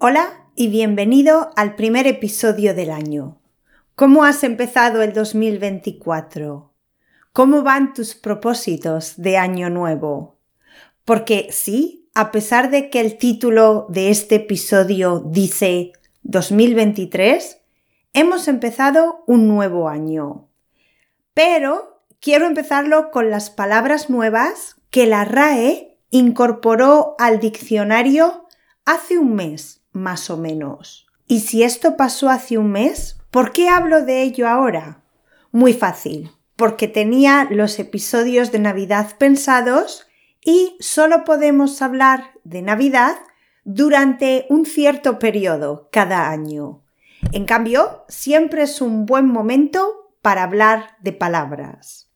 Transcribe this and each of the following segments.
Hola y bienvenido al primer episodio del año. ¿Cómo has empezado el 2024? ¿Cómo van tus propósitos de año nuevo? Porque sí, a pesar de que el título de este episodio dice 2023, hemos empezado un nuevo año. Pero quiero empezarlo con las palabras nuevas que la RAE incorporó al diccionario hace un mes más o menos. Y si esto pasó hace un mes, ¿por qué hablo de ello ahora? Muy fácil, porque tenía los episodios de Navidad pensados y solo podemos hablar de Navidad durante un cierto periodo cada año. En cambio, siempre es un buen momento para hablar de palabras.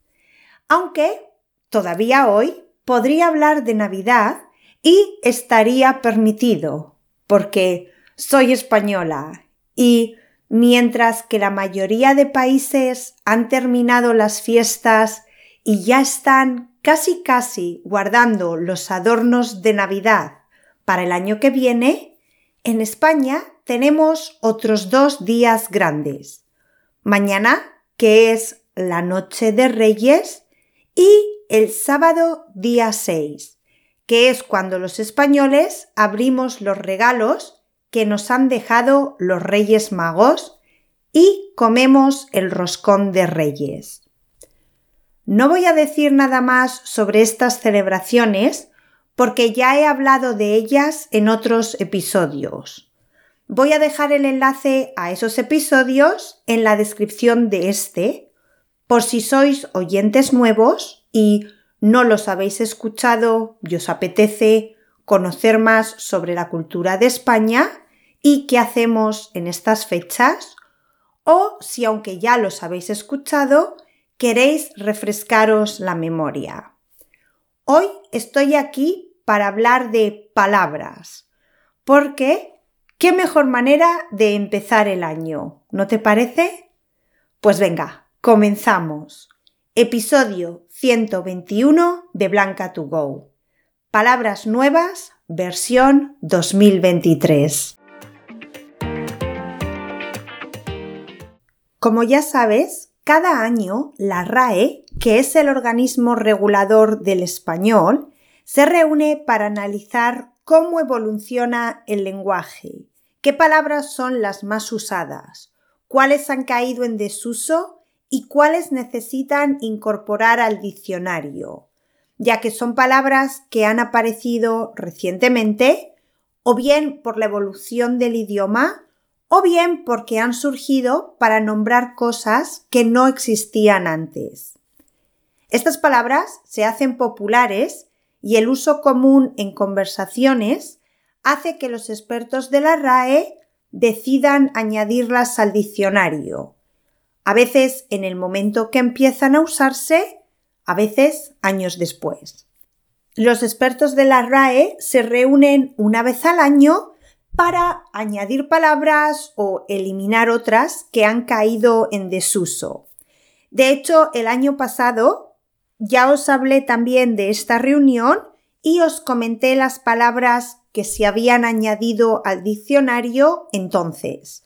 Aunque todavía hoy podría hablar de Navidad y estaría permitido, porque soy española y mientras que la mayoría de países han terminado las fiestas y ya están casi casi guardando los adornos de Navidad para el año que viene, en España tenemos otros dos días grandes. Mañana, que es la Noche de Reyes, y el sábado día 6, que es cuando los españoles abrimos los regalos que nos han dejado los Reyes Magos y comemos el roscón de Reyes. No voy a decir nada más sobre estas celebraciones porque ya he hablado de ellas en otros episodios. Voy a dejar el enlace a esos episodios en la descripción de este, por si sois oyentes nuevos y no los habéis escuchado y os apetece conocer más sobre la cultura de España y qué hacemos en estas fechas, o si aunque ya los habéis escuchado, queréis refrescaros la memoria. Hoy estoy aquí para hablar de palabras, porque qué mejor manera de empezar el año, ¿no te parece? Pues venga, comenzamos. Episodio 121 de Blanca to Go. Palabras nuevas, versión 2023. Como ya sabes, cada año la RAE, que es el organismo regulador del español, se reúne para analizar cómo evoluciona el lenguaje, qué palabras son las más usadas, cuáles han caído en desuso y cuáles necesitan incorporar al diccionario, ya que son palabras que han aparecido recientemente o bien por la evolución del idioma o bien porque han surgido para nombrar cosas que no existían antes. Estas palabras se hacen populares y el uso común en conversaciones hace que los expertos de la RAE decidan añadirlas al diccionario, a veces en el momento que empiezan a usarse, a veces años después. Los expertos de la RAE se reúnen una vez al año para añadir palabras o eliminar otras que han caído en desuso. De hecho, el año pasado ya os hablé también de esta reunión y os comenté las palabras que se habían añadido al diccionario entonces.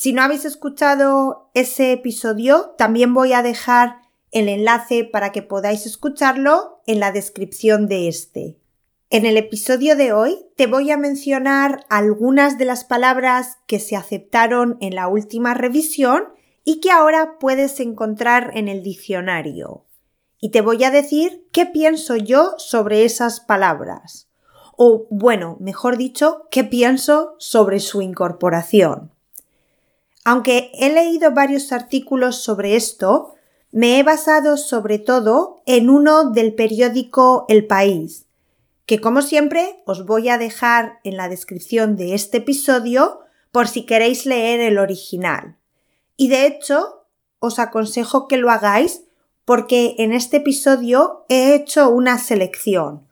Si no habéis escuchado ese episodio, también voy a dejar el enlace para que podáis escucharlo en la descripción de este. En el episodio de hoy te voy a mencionar algunas de las palabras que se aceptaron en la última revisión y que ahora puedes encontrar en el diccionario. Y te voy a decir qué pienso yo sobre esas palabras. O, bueno, mejor dicho, qué pienso sobre su incorporación. Aunque he leído varios artículos sobre esto, me he basado sobre todo en uno del periódico El País, que como siempre os voy a dejar en la descripción de este episodio por si queréis leer el original. Y de hecho, os aconsejo que lo hagáis porque en este episodio he hecho una selección,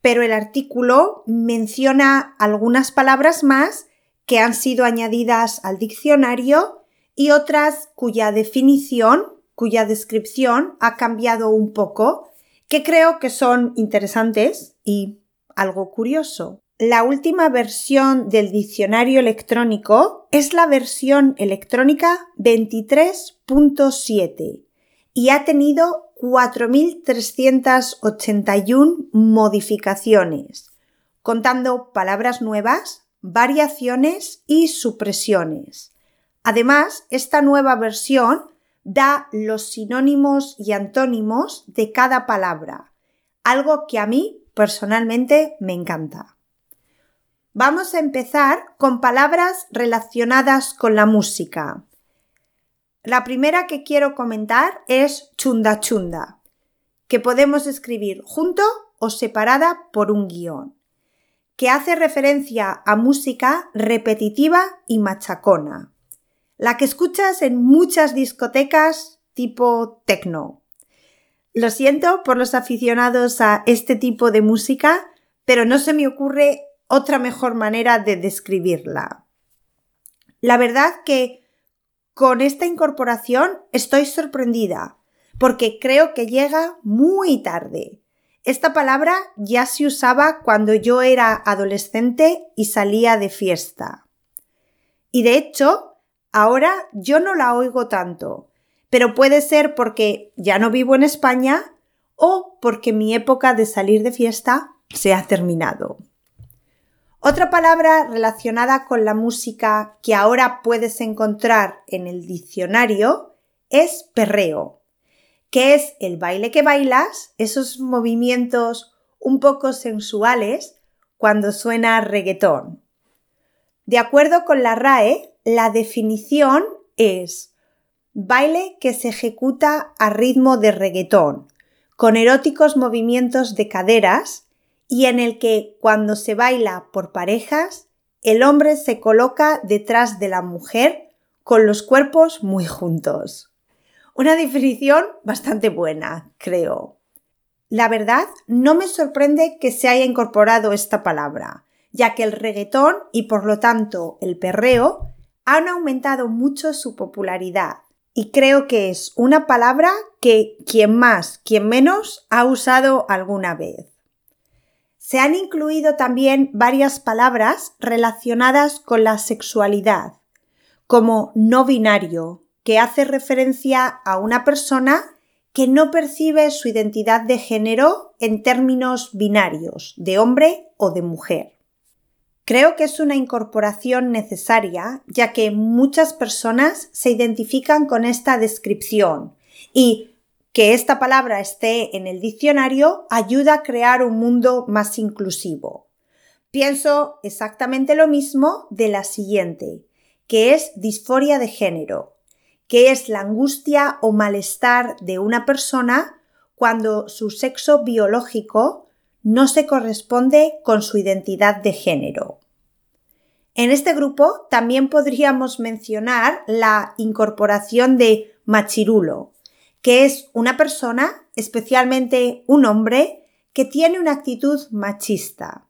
pero el artículo menciona algunas palabras más que han sido añadidas al diccionario y otras cuya definición, cuya descripción ha cambiado un poco, que creo que son interesantes y algo curioso. la última versión del diccionario electrónico es la versión electrónica 23.7 y ha tenido 4.381 modificaciones, contando palabras nuevas, variaciones y supresiones. Además, esta nueva versión da los sinónimos y antónimos de cada palabra, algo que a mí personalmente me encanta. Vamos a empezar con palabras relacionadas con la música. La primera que quiero comentar es chunda chunda, que podemos escribir junto o separada por un guion, que hace referencia a música repetitiva y machacona, la que escuchas en muchas discotecas tipo techno. Lo siento por los aficionados a este tipo de música, pero no se me ocurre otra mejor manera de describirla. La verdad que con esta incorporación estoy sorprendida, porque creo que llega muy tarde. Esta palabra ya se usaba cuando yo era adolescente y salía de fiesta. Y de hecho, ahora yo no la oigo tanto, pero puede ser porque ya no vivo en España o porque mi época de salir de fiesta se ha terminado. Otra palabra relacionada con la música que ahora puedes encontrar en el diccionario es perreo, que es el baile que bailas, esos movimientos un poco sensuales cuando suena reggaetón. De acuerdo con la RAE, la definición es baile que se ejecuta a ritmo de reggaetón, con eróticos movimientos de caderas y en el que cuando se baila por parejas, el hombre se coloca detrás de la mujer con los cuerpos muy juntos. Una definición bastante buena, creo. La verdad, no me sorprende que se haya incorporado esta palabra, ya que el reggaetón y por lo tanto el perreo han aumentado mucho su popularidad y creo que es una palabra que quien más, quien menos ha usado alguna vez. Se han incluido también varias palabras relacionadas con la sexualidad, como no binario, que hace referencia a una persona que no percibe su identidad de género en términos binarios, de hombre o de mujer. Creo que es una incorporación necesaria, ya que muchas personas se identifican con esta descripción y que esta palabra esté en el diccionario ayuda a crear un mundo más inclusivo. Pienso exactamente lo mismo de la siguiente, que es disforia de género, que es la angustia o malestar de una persona cuando su sexo biológico no se corresponde con su identidad de género. En este grupo también podríamos mencionar la incorporación de machirulo, que es una persona, especialmente un hombre, que tiene una actitud machista.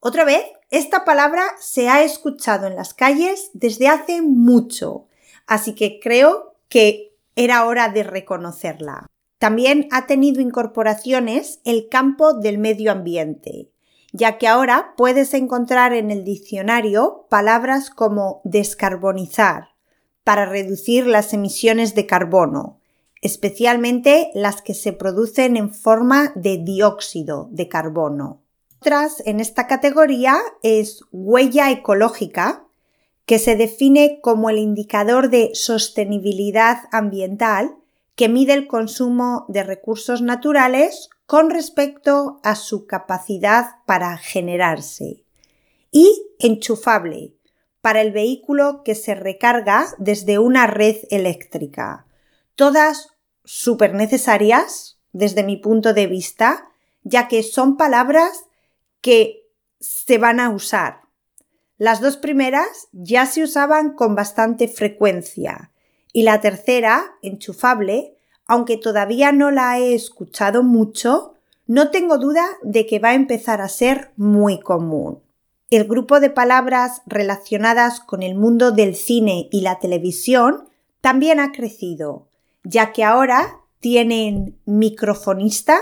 Otra vez, esta palabra se ha escuchado en las calles desde hace mucho, así que creo que era hora de reconocerla. También ha tenido incorporaciones el campo del medio ambiente, ya que ahora puedes encontrar en el diccionario palabras como descarbonizar, para reducir las emisiones de carbono, especialmente las que se producen en forma de dióxido de carbono. Otras en esta categoría es huella ecológica, que se define como el indicador de sostenibilidad ambiental que mide el consumo de recursos naturales con respecto a su capacidad para generarse. Y enchufable, para el vehículo que se recarga desde una red eléctrica todas súper necesarias desde mi punto de vista, ya que son palabras que se van a usar. Las dos primeras ya se usaban con bastante frecuencia y la tercera, enchufable, aunque todavía no la he escuchado mucho, no tengo duda de que va a empezar a ser muy común. El grupo de palabras relacionadas con el mundo del cine y la televisión también ha crecido, ya que ahora tienen microfonista,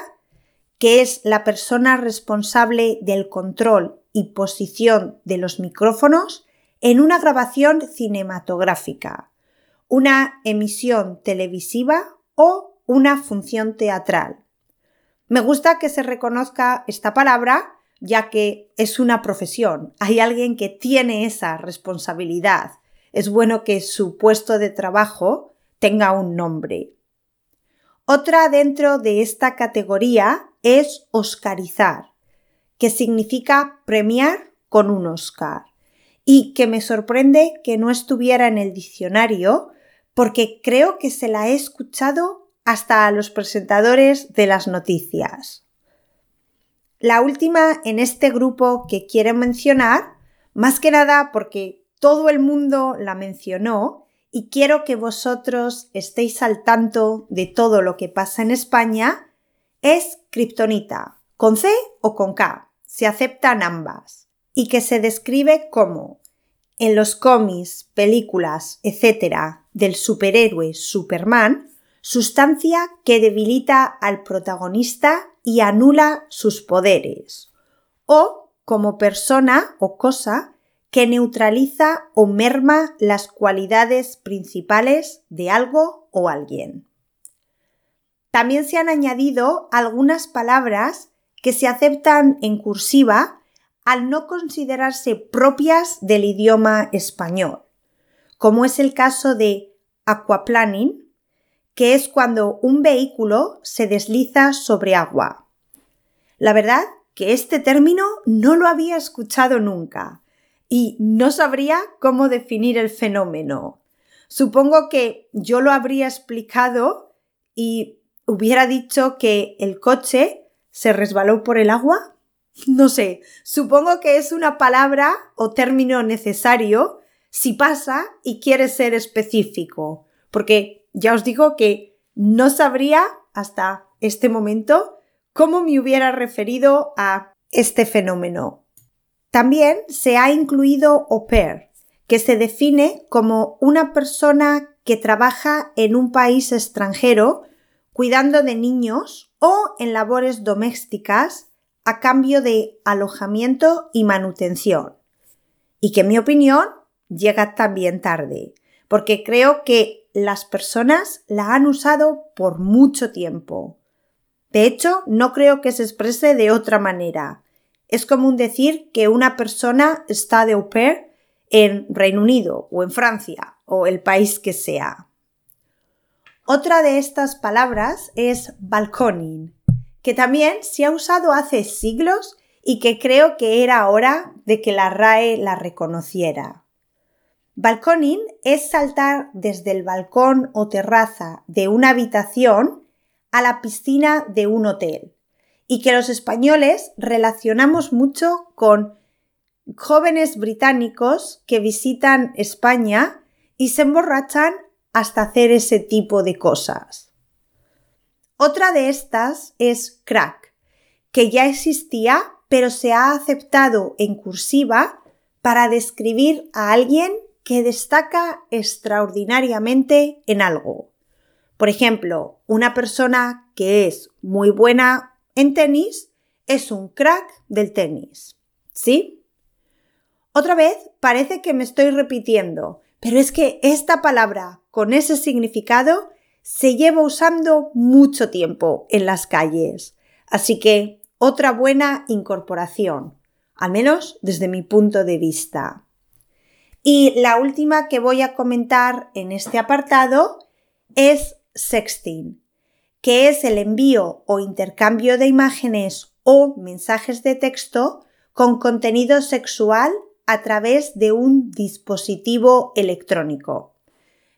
que es la persona responsable del control y posición de los micrófonos en una grabación cinematográfica, una emisión televisiva o una función teatral. Me gusta que se reconozca esta palabra ya que es una profesión, hay alguien que tiene esa responsabilidad. Es bueno que su puesto de trabajo tenga un nombre. Otra dentro de esta categoría es oscarizar, que significa premiar con un Oscar, y que me sorprende que no estuviera en el diccionario porque creo que se la he escuchado hasta a los presentadores de las noticias. La última en este grupo que quiero mencionar, más que nada porque todo el mundo la mencionó y quiero que vosotros estéis al tanto de todo lo que pasa en España, es Kryptonita, con C o con K, se aceptan ambas, y que se describe como en los cómics, películas, etc. del superhéroe Superman, sustancia que debilita al protagonista y anula sus poderes, o como persona o cosa que neutraliza o merma las cualidades principales de algo o alguien. También se han añadido algunas palabras que se aceptan en cursiva al no considerarse propias del idioma español, como es el caso de aquaplaning, que es cuando un vehículo se desliza sobre agua. La verdad que este término no lo había escuchado nunca y no sabría cómo definir el fenómeno. Supongo que yo lo habría explicado y hubiera dicho que el coche se resbaló por el agua. No sé, supongo que es una palabra o término necesario si pasa y quiere ser específico, porque ya os digo que no sabría hasta este momento cómo me hubiera referido a este fenómeno. También se ha incluido au pair, que se define como una persona que trabaja en un país extranjero cuidando de niños o en labores domésticas a cambio de alojamiento y manutención. Y que en mi opinión llega también tarde, porque creo que las personas la han usado por mucho tiempo. De hecho, no creo que se exprese de otra manera. Es común decir que una persona está de au pair en Reino Unido o en Francia o el país que sea. Otra de estas palabras es balconing, que también se ha usado hace siglos y que creo que era hora de que la RAE la reconociera. Balconing es saltar desde el balcón o terraza de una habitación a la piscina de un hotel y que los españoles relacionamos mucho con jóvenes británicos que visitan España y se emborrachan hasta hacer ese tipo de cosas. Otra de estas es crack, que ya existía pero se ha aceptado en cursiva para describir a alguien que destaca extraordinariamente en algo. Por ejemplo, una persona que es muy buena en tenis es un crack del tenis. ¿Sí? Otra vez parece que me estoy repitiendo, pero es que esta palabra con ese significado se lleva usando mucho tiempo en las calles. Así que otra buena incorporación, al menos desde mi punto de vista. Y la última que voy a comentar en este apartado es sexting, que es el envío o intercambio de imágenes o mensajes de texto con contenido sexual a través de un dispositivo electrónico.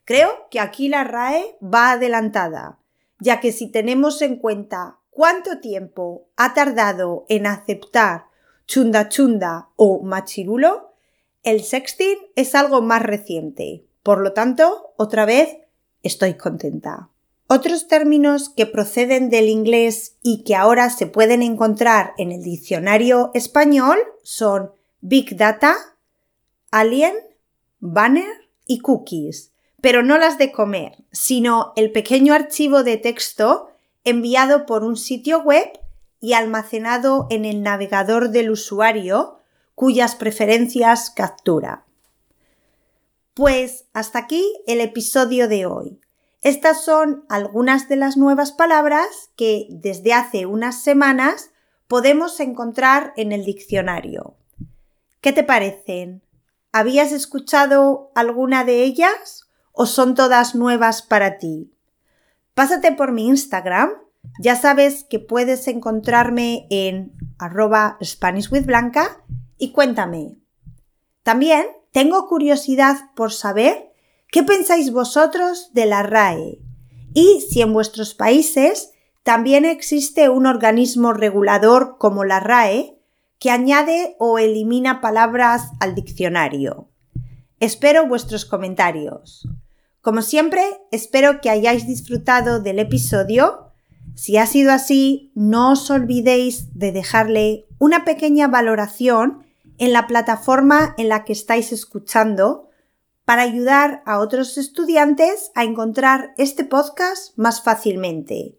Creo que aquí la RAE va adelantada, ya que si tenemos en cuenta cuánto tiempo ha tardado en aceptar chunda chunda o machirulo, el sexting es algo más reciente. Por lo tanto, otra vez, estoy contenta. Otros términos que proceden del inglés y que ahora se pueden encontrar en el diccionario español son Big Data, Alien, Banner y Cookies, pero no las de comer, sino el pequeño archivo de texto enviado por un sitio web y almacenado en el navegador del usuario cuyas preferencias captura. Pues hasta aquí el episodio de hoy. Estas son algunas de las nuevas palabras que desde hace unas semanas podemos encontrar en el diccionario. ¿Qué te parecen? ¿Habías escuchado alguna de ellas o son todas nuevas para ti? Pásate por mi Instagram. Ya sabes que puedes encontrarme en arroba SpanishWithBlanca y cuéntame. También tengo curiosidad por saber qué pensáis vosotros de la RAE y si en vuestros países también existe un organismo regulador como la RAE que añade o elimina palabras al diccionario. Espero vuestros comentarios. Como siempre, espero que hayáis disfrutado del episodio. Si ha sido así, no os olvidéis de dejarle una pequeña valoración en la plataforma en la que estáis escuchando para ayudar a otros estudiantes a encontrar este podcast más fácilmente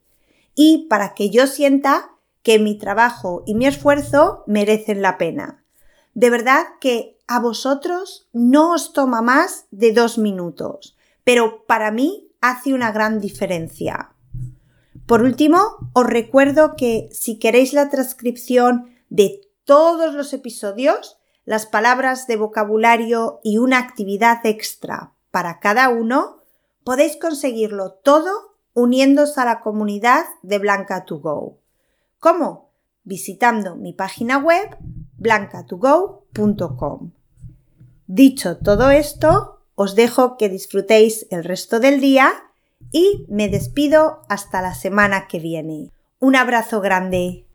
y para que yo sienta que mi trabajo y mi esfuerzo merecen la pena. De verdad que a vosotros no os toma más de dos minutos, pero para mí hace una gran diferencia. Por último, os recuerdo que si queréis la transcripción de todos los episodios, las palabras de vocabulario y una actividad extra para cada uno, podéis conseguirlo todo uniéndose a la comunidad de Blanca2Go. ¿Cómo? Visitando mi página web blanca2go.com. Dicho todo esto, os dejo que disfrutéis el resto del día y me despido hasta la semana que viene. Un abrazo grande.